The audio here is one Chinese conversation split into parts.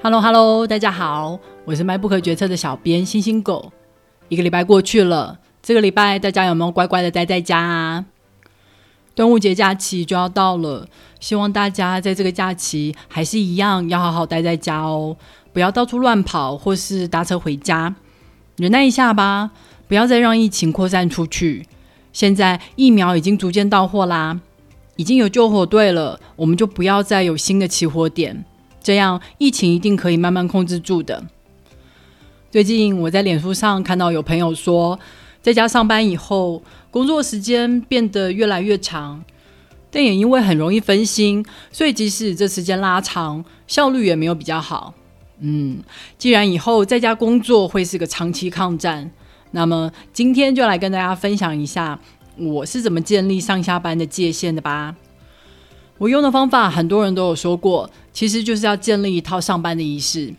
Hello Hello，大家好，我是迈不可决策的小编星星狗。一个礼拜过去了，这个礼拜大家有没有乖乖的待在家啊？端午节假期就要到了，希望大家在这个假期还是一样要好好待在家哦，不要到处乱跑或是搭车回家，忍耐一下吧，不要再让疫情扩散出去。现在疫苗已经逐渐到货啦，已经有救火队了，我们就不要再有新的起火点。这样疫情一定可以慢慢控制住的。最近我在脸书上看到有朋友说，在家上班以后，工作时间变得越来越长，但也因为很容易分心，所以即使这时间拉长，效率也没有比较好。嗯，既然以后在家工作会是个长期抗战，那么今天就来跟大家分享一下我是怎么建立上下班的界限的吧。我用的方法很多人都有说过，其实就是要建立一套上班的仪式。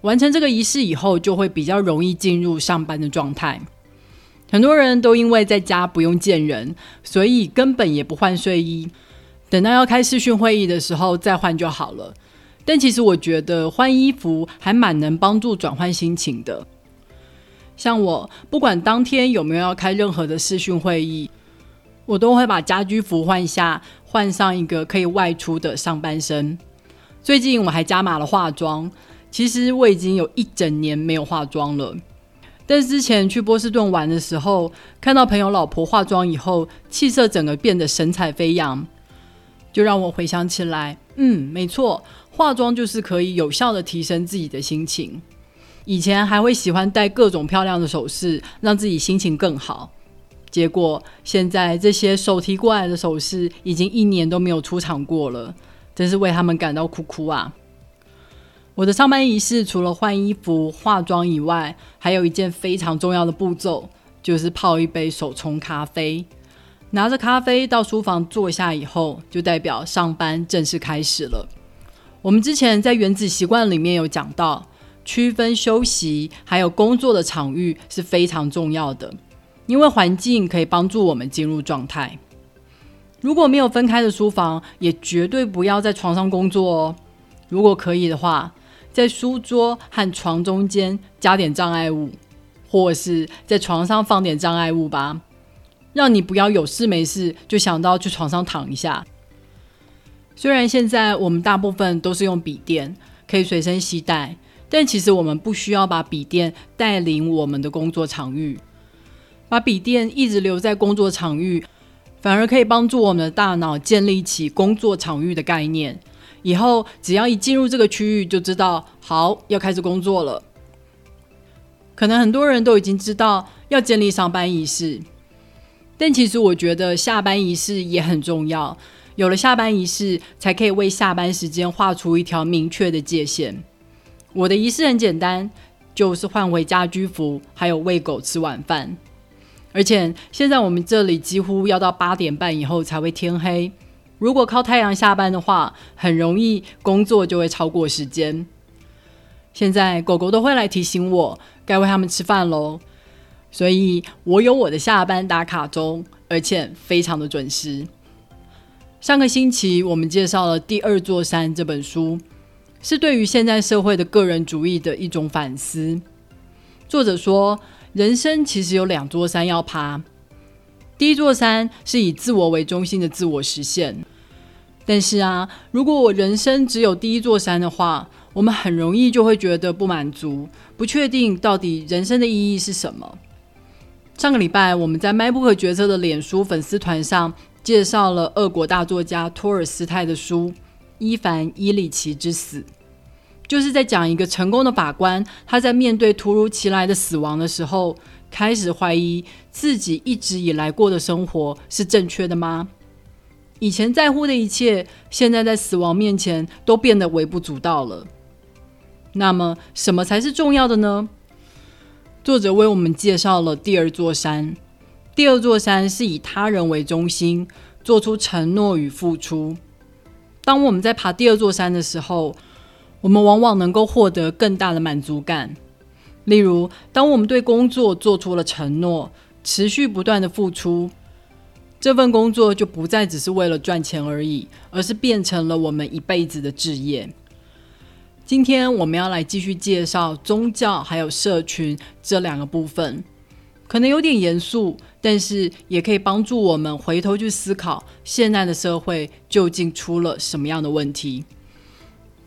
完成这个仪式以后，就会比较容易进入上班的状态。很多人都因为在家不用见人，所以根本也不换睡衣，等到要开视讯会议的时候再换就好了。但其实我觉得换衣服还蛮能帮助转换心情的。像我不管当天有没有要开任何的视讯会议，我都会把家居服换下。换上一个可以外出的上半身。最近我还加码了化妆，其实我已经有一整年没有化妆了。但是之前去波士顿玩的时候，看到朋友老婆化妆以后，气色整个变得神采飞扬，就让我回想起来，嗯，没错，化妆就是可以有效的提升自己的心情。以前还会喜欢戴各种漂亮的首饰，让自己心情更好。结果现在这些手提过来的首饰已经一年都没有出场过了，真是为他们感到哭哭啊！我的上班仪式除了换衣服、化妆以外，还有一件非常重要的步骤，就是泡一杯手冲咖啡。拿着咖啡到书房坐下以后，就代表上班正式开始了。我们之前在原子习惯里面有讲到，区分休息还有工作的场域是非常重要的。因为环境可以帮助我们进入状态。如果没有分开的书房，也绝对不要在床上工作哦。如果可以的话，在书桌和床中间加点障碍物，或是在床上放点障碍物吧，让你不要有事没事就想到去床上躺一下。虽然现在我们大部分都是用笔电，可以随身携带，但其实我们不需要把笔电带领我们的工作场域。把笔电一直留在工作场域，反而可以帮助我们的大脑建立起工作场域的概念。以后只要一进入这个区域，就知道好要开始工作了。可能很多人都已经知道要建立上班仪式，但其实我觉得下班仪式也很重要。有了下班仪式，才可以为下班时间画出一条明确的界限。我的仪式很简单，就是换回家居服，还有喂狗吃晚饭。而且现在我们这里几乎要到八点半以后才会天黑。如果靠太阳下班的话，很容易工作就会超过时间。现在狗狗都会来提醒我该喂它们吃饭喽，所以我有我的下班打卡钟，而且非常的准时。上个星期我们介绍了《第二座山》这本书，是对于现在社会的个人主义的一种反思。作者说。人生其实有两座山要爬，第一座山是以自我为中心的自我实现。但是啊，如果我人生只有第一座山的话，我们很容易就会觉得不满足，不确定到底人生的意义是什么。上个礼拜我们在迈不可决策的脸书粉丝团上介绍了俄国大作家托尔斯泰的书《伊凡·伊里奇之死》。就是在讲一个成功的法官，他在面对突如其来的死亡的时候，开始怀疑自己一直以来过的生活是正确的吗？以前在乎的一切，现在在死亡面前都变得微不足道了。那么，什么才是重要的呢？作者为我们介绍了第二座山。第二座山是以他人为中心，做出承诺与付出。当我们在爬第二座山的时候，我们往往能够获得更大的满足感。例如，当我们对工作做出了承诺，持续不断的付出，这份工作就不再只是为了赚钱而已，而是变成了我们一辈子的志业。今天我们要来继续介绍宗教还有社群这两个部分，可能有点严肃，但是也可以帮助我们回头去思考现在的社会究竟出了什么样的问题。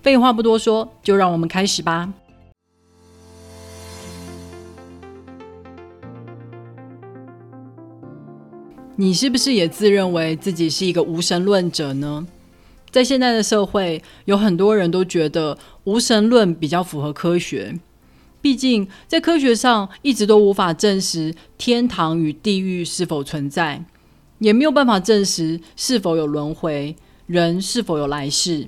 废话不多说，就让我们开始吧。你是不是也自认为自己是一个无神论者呢？在现在的社会，有很多人都觉得无神论比较符合科学。毕竟，在科学上一直都无法证实天堂与地狱是否存在，也没有办法证实是否有轮回，人是否有来世。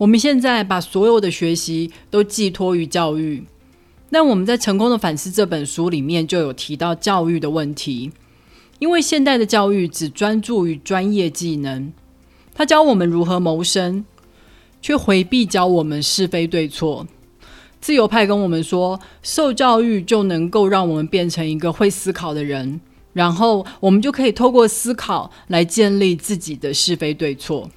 我们现在把所有的学习都寄托于教育，那我们在《成功的反思》这本书里面就有提到教育的问题，因为现代的教育只专注于专业技能。他教我们如何谋生，却回避教我们是非对错。自由派跟我们说，受教育就能够让我们变成一个会思考的人，然后我们就可以透过思考来建立自己的是非对错。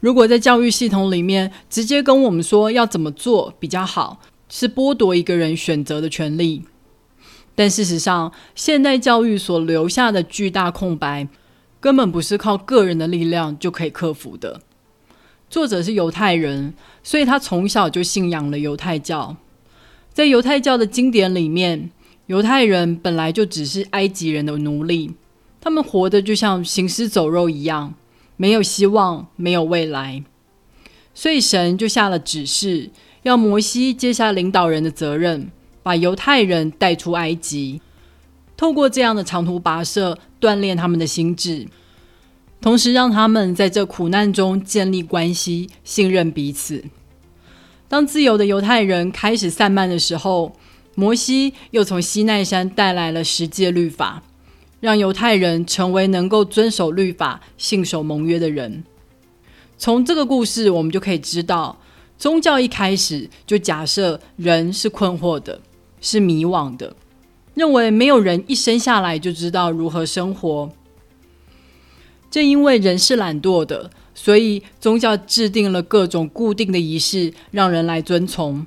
如果在教育系统里面直接跟我们说要怎么做比较好，是剥夺一个人选择的权利。但事实上，现代教育所留下的巨大空白。根本不是靠个人的力量就可以克服的。作者是犹太人，所以他从小就信仰了犹太教。在犹太教的经典里面，犹太人本来就只是埃及人的奴隶，他们活得就像行尸走肉一样，没有希望，没有未来。所以神就下了指示，要摩西接下领导人的责任，把犹太人带出埃及。透过这样的长途跋涉，锻炼他们的心智，同时让他们在这苦难中建立关系，信任彼此。当自由的犹太人开始散漫的时候，摩西又从西奈山带来了十诫律法，让犹太人成为能够遵守律法、信守盟约的人。从这个故事，我们就可以知道，宗教一开始就假设人是困惑的，是迷惘的。认为没有人一生下来就知道如何生活。正因为人是懒惰的，所以宗教制定了各种固定的仪式，让人来遵从。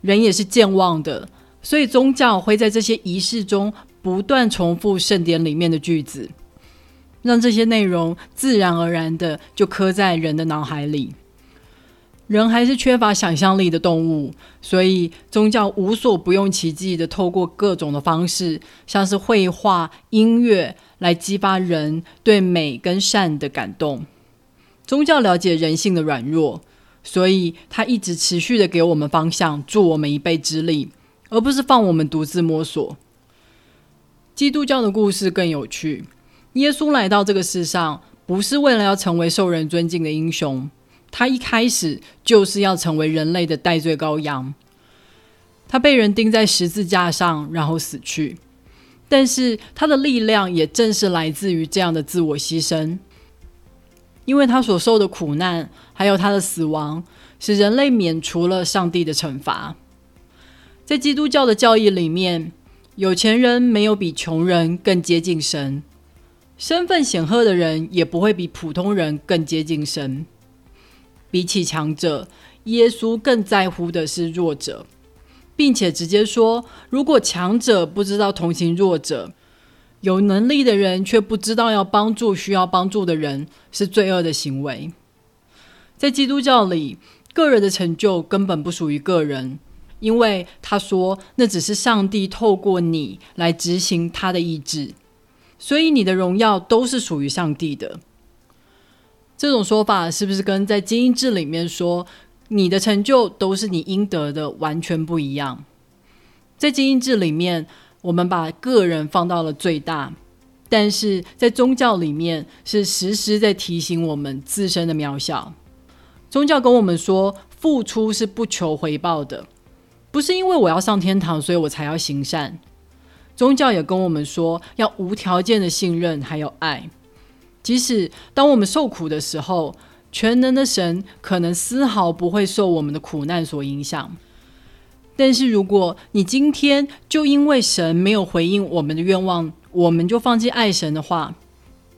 人也是健忘的，所以宗教会在这些仪式中不断重复圣典里面的句子，让这些内容自然而然的就刻在人的脑海里。人还是缺乏想象力的动物，所以宗教无所不用其极的透过各种的方式，像是绘画、音乐，来激发人对美跟善的感动。宗教了解人性的软弱，所以它一直持续的给我们方向，助我们一臂之力，而不是放我们独自摸索。基督教的故事更有趣，耶稣来到这个世上，不是为了要成为受人尊敬的英雄。他一开始就是要成为人类的代罪羔羊，他被人钉在十字架上，然后死去。但是他的力量也正是来自于这样的自我牺牲，因为他所受的苦难，还有他的死亡，使人类免除了上帝的惩罚。在基督教的教义里面，有钱人没有比穷人更接近神，身份显赫的人也不会比普通人更接近神。比起强者，耶稣更在乎的是弱者，并且直接说：如果强者不知道同情弱者，有能力的人却不知道要帮助需要帮助的人，是罪恶的行为。在基督教里，个人的成就根本不属于个人，因为他说那只是上帝透过你来执行他的意志，所以你的荣耀都是属于上帝的。这种说法是不是跟在精英制里面说你的成就都是你应得的完全不一样？在精英制里面，我们把个人放到了最大，但是在宗教里面是时时在提醒我们自身的渺小。宗教跟我们说，付出是不求回报的，不是因为我要上天堂，所以我才要行善。宗教也跟我们说，要无条件的信任还有爱。即使当我们受苦的时候，全能的神可能丝毫不会受我们的苦难所影响。但是，如果你今天就因为神没有回应我们的愿望，我们就放弃爱神的话，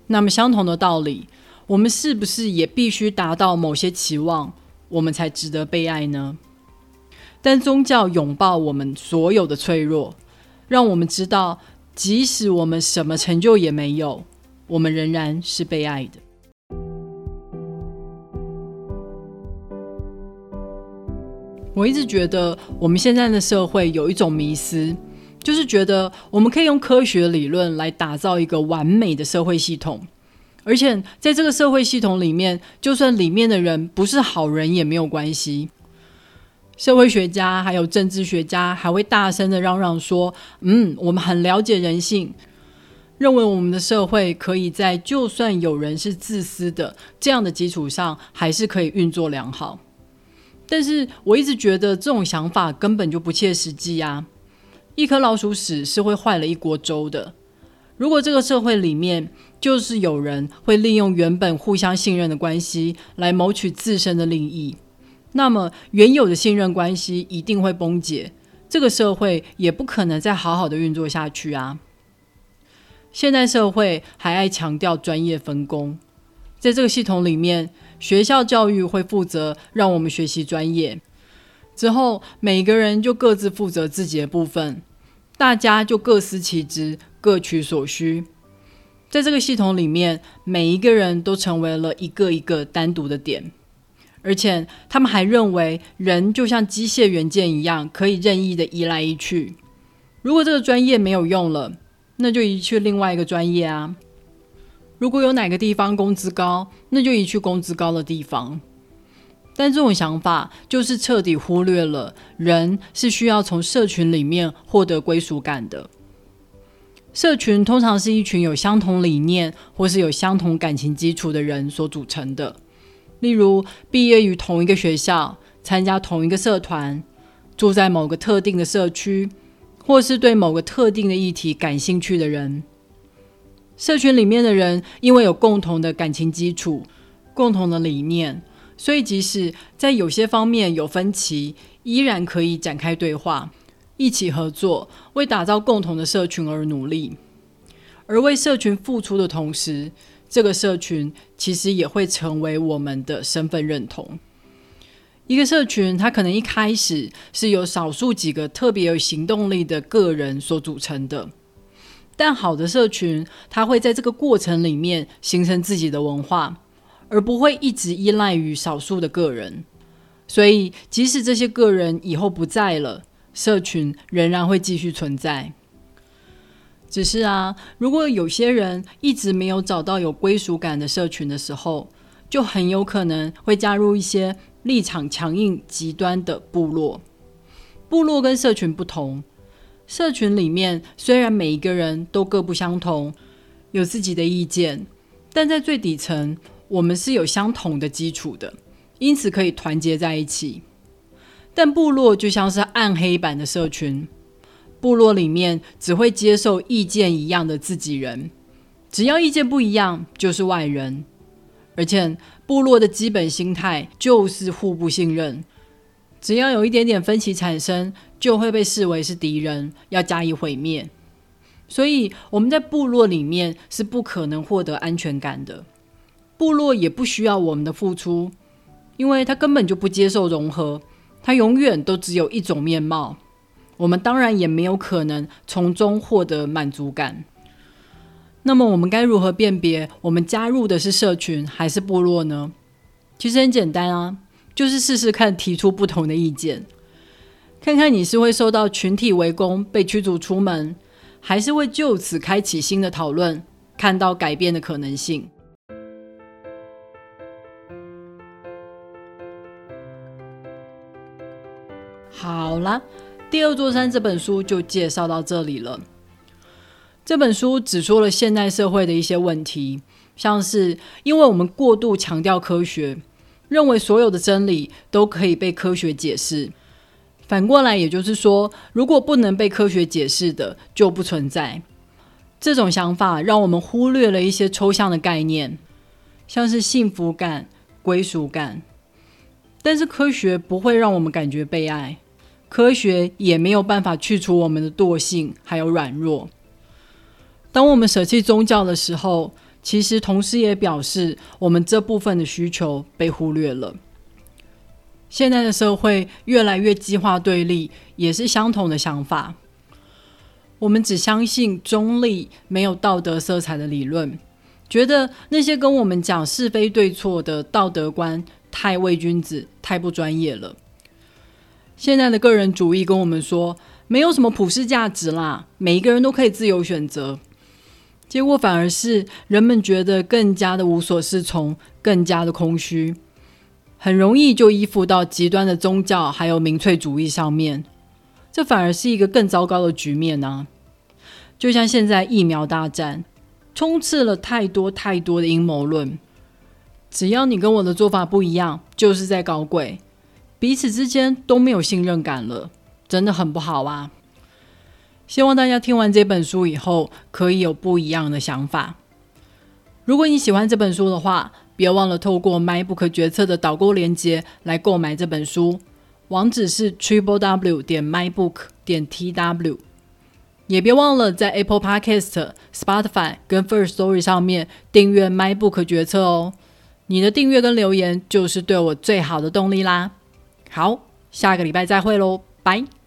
那么相同的道理，我们是不是也必须达到某些期望，我们才值得被爱呢？但宗教拥抱我们所有的脆弱，让我们知道，即使我们什么成就也没有，我们仍然是被爱的。我一直觉得，我们现在的社会有一种迷思，就是觉得我们可以用科学理论来打造一个完美的社会系统，而且在这个社会系统里面，就算里面的人不是好人也没有关系。社会学家还有政治学家还会大声的嚷嚷说：“嗯，我们很了解人性，认为我们的社会可以在就算有人是自私的这样的基础上，还是可以运作良好。”但是我一直觉得这种想法根本就不切实际啊！一颗老鼠屎是会坏了一锅粥的。如果这个社会里面就是有人会利用原本互相信任的关系来谋取自身的利益，那么原有的信任关系一定会崩解，这个社会也不可能再好好的运作下去啊！现代社会还爱强调专业分工，在这个系统里面。学校教育会负责让我们学习专业，之后每个人就各自负责自己的部分，大家就各司其职，各取所需。在这个系统里面，每一个人都成为了一个一个单独的点，而且他们还认为人就像机械元件一样，可以任意的移来移去。如果这个专业没有用了，那就移去另外一个专业啊。如果有哪个地方工资高，那就移去工资高的地方。但这种想法就是彻底忽略了人是需要从社群里面获得归属感的。社群通常是一群有相同理念或是有相同感情基础的人所组成的，例如毕业于同一个学校、参加同一个社团、住在某个特定的社区，或是对某个特定的议题感兴趣的人。社群里面的人，因为有共同的感情基础、共同的理念，所以即使在有些方面有分歧，依然可以展开对话，一起合作，为打造共同的社群而努力。而为社群付出的同时，这个社群其实也会成为我们的身份认同。一个社群，它可能一开始是由少数几个特别有行动力的个人所组成的。但好的社群，它会在这个过程里面形成自己的文化，而不会一直依赖于少数的个人。所以，即使这些个人以后不在了，社群仍然会继续存在。只是啊，如果有些人一直没有找到有归属感的社群的时候，就很有可能会加入一些立场强硬、极端的部落。部落跟社群不同。社群里面虽然每一个人都各不相同，有自己的意见，但在最底层，我们是有相同的基础的，因此可以团结在一起。但部落就像是暗黑版的社群，部落里面只会接受意见一样的自己人，只要意见不一样就是外人，而且部落的基本心态就是互不信任。只要有一点点分歧产生，就会被视为是敌人，要加以毁灭。所以我们在部落里面是不可能获得安全感的，部落也不需要我们的付出，因为他根本就不接受融合，他永远都只有一种面貌。我们当然也没有可能从中获得满足感。那么我们该如何辨别我们加入的是社群还是部落呢？其实很简单啊。就是试试看，提出不同的意见，看看你是会受到群体围攻被驱逐出门，还是会就此开启新的讨论，看到改变的可能性。好啦，第二座山这本书就介绍到这里了。这本书指出了现代社会的一些问题，像是因为我们过度强调科学。认为所有的真理都可以被科学解释，反过来也就是说，如果不能被科学解释的就不存在。这种想法让我们忽略了一些抽象的概念，像是幸福感、归属感。但是科学不会让我们感觉被爱，科学也没有办法去除我们的惰性还有软弱。当我们舍弃宗教的时候。其实，同时也表示我们这部分的需求被忽略了。现在的社会越来越激化对立，也是相同的想法。我们只相信中立、没有道德色彩的理论，觉得那些跟我们讲是非对错的道德观太伪君子、太不专业了。现在的个人主义跟我们说，没有什么普世价值啦，每一个人都可以自由选择。结果反而是人们觉得更加的无所适从，更加的空虚，很容易就依附到极端的宗教还有民粹主义上面。这反而是一个更糟糕的局面呢。就像现在疫苗大战，充斥了太多太多的阴谋论。只要你跟我的做法不一样，就是在搞鬼，彼此之间都没有信任感了，真的很不好啊。希望大家听完这本书以后，可以有不一样的想法。如果你喜欢这本书的话，别忘了透过 MyBook 决策的导购链接来购买这本书，网址是 triple w 点 mybook 点 tw。也别忘了在 Apple Podcast、Spotify 跟 First Story 上面订阅 MyBook 决策哦。你的订阅跟留言就是对我最好的动力啦。好，下个礼拜再会喽，拜。